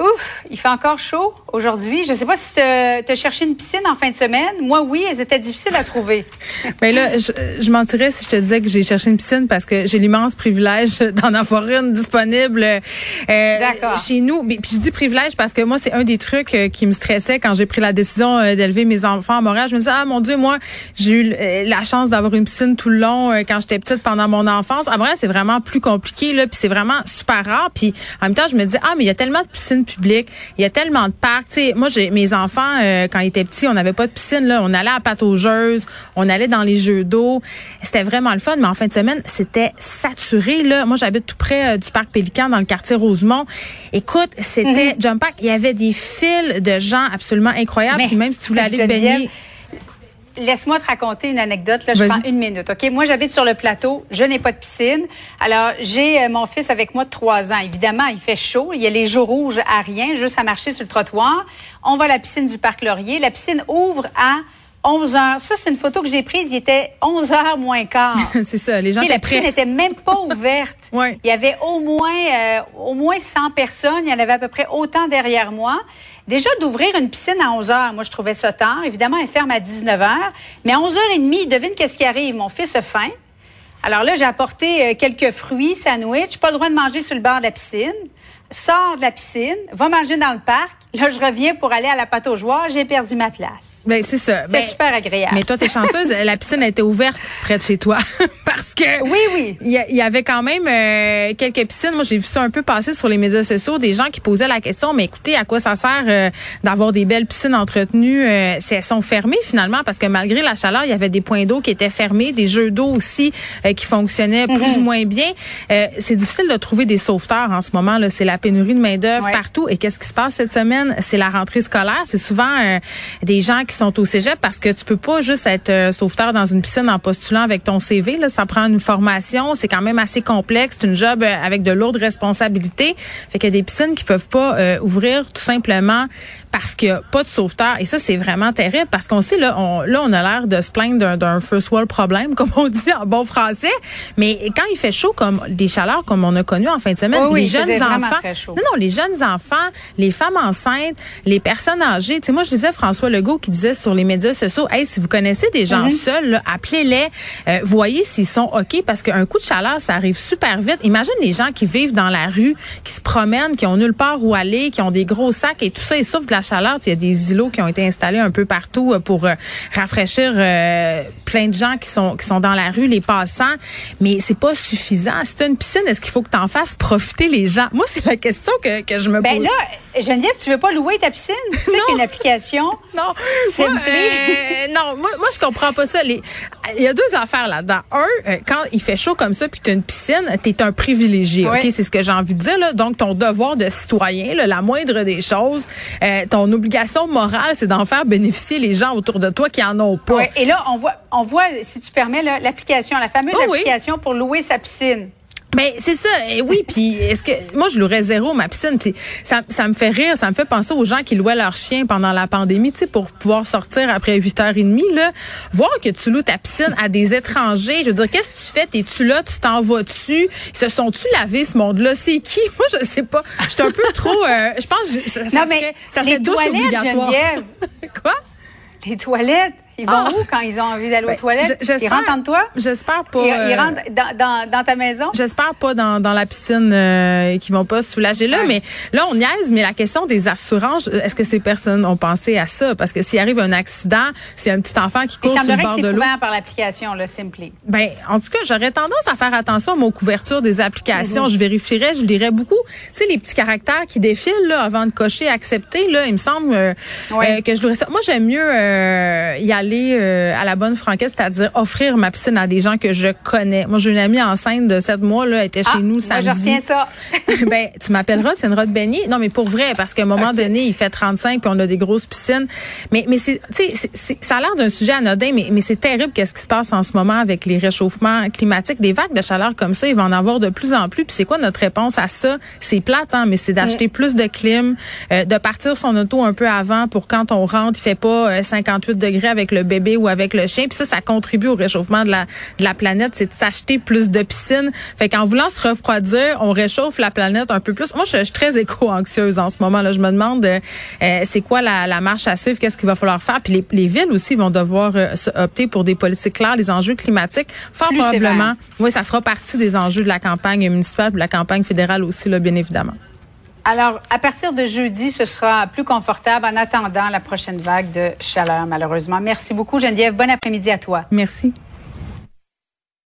Ouf, il fait encore chaud aujourd'hui. Je sais pas si tu as cherché une piscine en fin de semaine. Moi, oui, elles étaient difficiles à trouver. Mais là, je, je mentirais si je te disais que j'ai cherché une piscine parce que j'ai l'immense privilège d'en avoir une disponible euh, chez nous. Puis je dis privilège parce que moi, c'est un des trucs euh, qui me stressait quand j'ai pris la décision euh, d'élever mes enfants à Montréal. Je me disais, ah mon Dieu, moi, j'ai eu euh, la chance d'avoir une piscine tout le long quand j'étais petite pendant mon enfance. À Montréal, c'est vraiment plus compliqué, là, puis c'est vraiment super rare. Puis en même temps, je me dis, ah, mais il y a tellement de piscines il y a tellement de parcs. Moi, j'ai mes enfants, quand ils étaient petits, on n'avait pas de piscine, là. On allait à pataugeuse, on allait dans les jeux d'eau. C'était vraiment le fun, mais en fin de semaine, c'était saturé, là. Moi, j'habite tout près du parc Pélican, dans le quartier Rosemont. Écoute, c'était mm Jump Park. Il y avait des fils de gens absolument incroyables. Puis même si tu voulais aller te baigner. Laisse-moi te raconter une anecdote. Là, je prends une minute. Ok, moi j'habite sur le plateau. Je n'ai pas de piscine. Alors j'ai mon fils avec moi de trois ans. Évidemment, il fait chaud. Il y a les jours rouges à rien, juste à marcher sur le trottoir. On va à la piscine du parc Laurier. La piscine ouvre à 11 heures. Ça, c'est une photo que j'ai prise. Il était 11 heures moins quart. c'est ça. Les gens étaient La piscine n'était même pas ouverte. ouais. Il y avait au moins, euh, au moins 100 personnes. Il y en avait à peu près autant derrière moi. Déjà, d'ouvrir une piscine à 11 heures, moi, je trouvais ça tard. Évidemment, elle ferme à 19 heures. Mais à 11 heures et demie, devine qu'est-ce qui arrive? Mon fils a faim. Alors là, j'ai apporté euh, quelques fruits, sandwich. Pas le droit de manger sur le bord de la piscine. Sors de la piscine, va manger dans le parc. Là, je reviens pour aller à la pâte aux joueurs. J'ai perdu ma place. Ben, c'est ça. C'est super agréable. Mais toi, t'es chanceuse. la piscine a été ouverte près de chez toi. Parce que. Oui, oui. Il y, avait quand même euh, quelques piscines. Moi, j'ai vu ça un peu passer sur les médias sociaux. Des gens qui posaient la question, mais écoutez, à quoi ça sert euh, d'avoir des belles piscines entretenues euh, si elles sont fermées finalement? Parce que malgré la chaleur, il y avait des points d'eau qui étaient fermés, des jeux d'eau aussi qui fonctionnaient plus Mhm. ou moins bien. c'est difficile de trouver des sauveteurs en ce moment. là. C'est la pénurie de main-d'œuvre Ouais. partout. Et qu'est-ce qui se passe cette semaine? C'est la rentrée scolaire. C'est souvent euh, des gens qui sont au cégep parce que tu peux pas juste être euh, sauveteur dans une piscine en postulant avec ton CV. Là. Ça prend une formation. C'est quand même assez complexe. C'est une job euh, avec de lourdes responsabilités. Fait qu'il y a des piscines qui peuvent pas euh, ouvrir tout simplement parce qu'il n'y a pas de sauveteur. Et ça, c'est vraiment terrible parce qu'on sait, là, on, là, on a l'air de se plaindre d'un- d'un first world problème, comme on dit en bon français. Mais quand il fait chaud, comme des chaleurs comme on a connu en fin de semaine, Oui, oui, les jeunes enfants, très chaud. non, non, les jeunes enfants, les femmes enceintes, les personnes âgées. Tu sais, moi, je disais François Legault qui disait sur les médias sociaux, hey, si vous connaissez des gens Mhm. seuls, là, appelez-les, euh, voyez s'ils sont OK, parce qu'un coup de chaleur, ça arrive super vite. Imagine les gens qui vivent dans la rue, qui se promènent, qui ont nulle part où aller, qui ont des gros sacs et tout ça, ils souffrent de la chaleur. Il y a des îlots qui ont été installés un peu partout euh, pour euh, rafraîchir euh, plein de gens qui sont qui sont dans la rue, les passants. Mais c'est pas suffisant. Si tu une piscine, est-ce qu'il faut que tu en fasses profiter les gens? Moi, c'est la question que, que je me Ben pose. là, Geneviève, tu veux pas louer ta piscine? Tu sais qu'il y a une application. Non, C'est moi, euh, non, moi, moi, je comprends pas ça. Les- Il y a deux affaires là-dedans. Un, euh, quand il fait chaud comme ça, puis tu as une piscine, t'es un privilégié. Oui. Ok, c'est ce que j'ai envie de dire. Là. Donc, ton devoir de citoyen, là, la moindre des choses, euh, ton obligation morale, c'est d'en faire bénéficier les gens autour de toi qui en ont pas. Ouais. Et là, on voit, on voit, si tu permets, l'application, la fameuse Oh oui. application pour louer sa piscine. Ben c'est ça. Et oui, puis est-ce que moi je louerais zéro ma piscine, puis ça, ça me fait rire, ça me fait penser aux gens qui louaient leurs chiens pendant la pandémie, tu sais pour pouvoir sortir après 8h30 là, voir que tu loues ta piscine à des étrangers, je veux dire qu'est-ce que tu fais? T'es-tu là, tu t'en vas dessus Ils se sont-tu lavés ce monde-là? C'est qui? Moi je sais pas. Je suis un peu trop euh, je pense que ça, ça non, serait, ça serait douche obligatoire. Quoi? Les toilettes, ils vont Ah. où quand ils ont envie d'aller aux Ben, toilettes? Ils rentrent en toi? J'espère pas. Ils, ils euh, rentrent dans, dans, dans ta maison? J'espère pas dans, dans la piscine euh, qui vont pas se soulager là, Ouais. mais là on niaise, mais la question des assurances, est-ce que ces personnes ont pensé à ça? Parce que s'il arrive un accident, s'il y a un petit enfant qui court sur le bord de l'eau, par l'application, là, Simply. ben en tout cas j'aurais tendance à faire attention à mon couverture des applications. Mm-hmm. Je vérifierais, je lirais beaucoup, tu sais les petits caractères qui défilent là avant de cocher accepter là, il me semble euh, Ouais. euh, que je devrais ça. Moi j'aime mieux y aller aller euh, à la bonne franquette, c'est-à-dire offrir ma piscine à des gens que je connais. Moi, j'ai une amie enceinte de sept mois, là, elle était chez ah, nous samedi. Moi, je retiens ça. ben, tu m'appelleras, c'est une robe baignée. Non, mais pour vrai, parce qu'à un moment donné, il fait 35 puis on a des grosses piscines. Mais, mais c'est, tu sais, ça a l'air d'un sujet anodin, mais, mais c'est terrible qu'est-ce qui se passe en ce moment avec les réchauffements climatiques. Des vagues de chaleur comme ça, il va en avoir de plus en plus. Puis c'est quoi notre réponse à ça? C'est plate, hein, mais c'est d'acheter mm. plus de clim, euh, de partir son auto un peu avant pour quand on rentre, il fait pas 58 euh, degrés avec le bébé ou avec le chien. Puis ça, ça contribue au réchauffement de la, de la planète. C'est de s'acheter plus de piscines. Fait qu'en voulant se refroidir, on réchauffe la planète un peu plus. Moi, je, suis très éco-anxieuse en ce moment. Là, je me demande euh, c'est quoi la, la, marche à suivre, qu'est-ce qu'il va falloir faire? Puis les, les villes aussi vont devoir opter pour des politiques claires, les enjeux climatiques. Fort probablement, oui, ça fera partie des enjeux de la campagne municipale, de la campagne fédérale aussi, là, bien évidemment. Alors, à partir de jeudi, ce sera plus confortable en attendant la prochaine vague de chaleur, malheureusement. Merci beaucoup, Geneviève. Bon après-midi à toi. Merci.